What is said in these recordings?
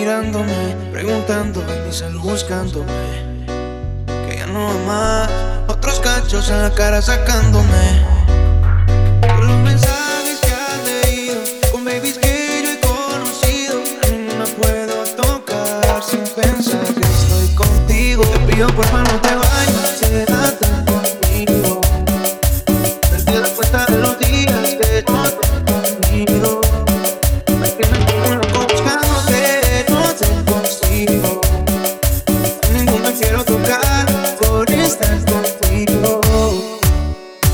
mirándome, preguntando en mi cel buscándome. Que ya no más, otros cachos en la cara sacándome. Por los mensajes que has leído, con babies que yo he conocido, ninguna puedo tocar sin pensar que estoy contigo. Te pido por favor no te vayas, estar contigo.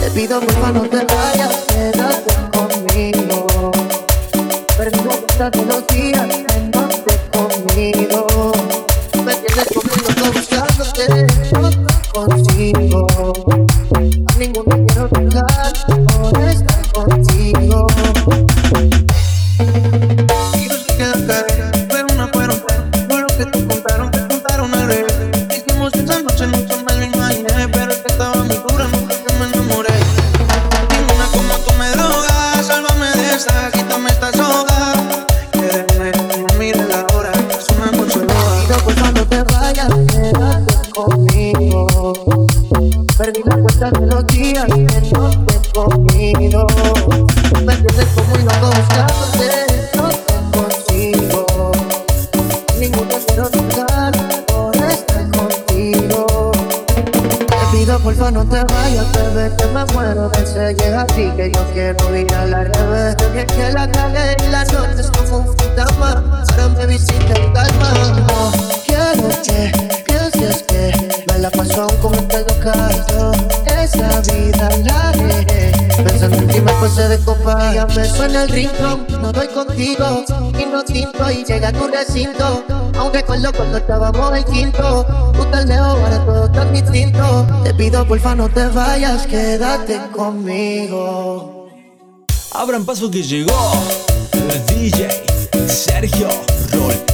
Te pido porfa no te vayas, quédate conmigo. Cuenta de los días que no. Me tienes conmigo todo buscándote, que yo quiero ir a la revés. Que la cagué y la noche es como un la paso aún con este locayo. Esa vida la dejé. Pensando en ti me pasé de copa. Ya me suena el ringtone, no doy contigo. Y no tinto y llega tu recinto. Aún recuerdo cuando estábamos en quinto. Tú tan lejos, ahora todo tan distinto. Te pido porfa no te vayas, quédate conmigo. Abran paso que llegó el DJ Sergio Roldán.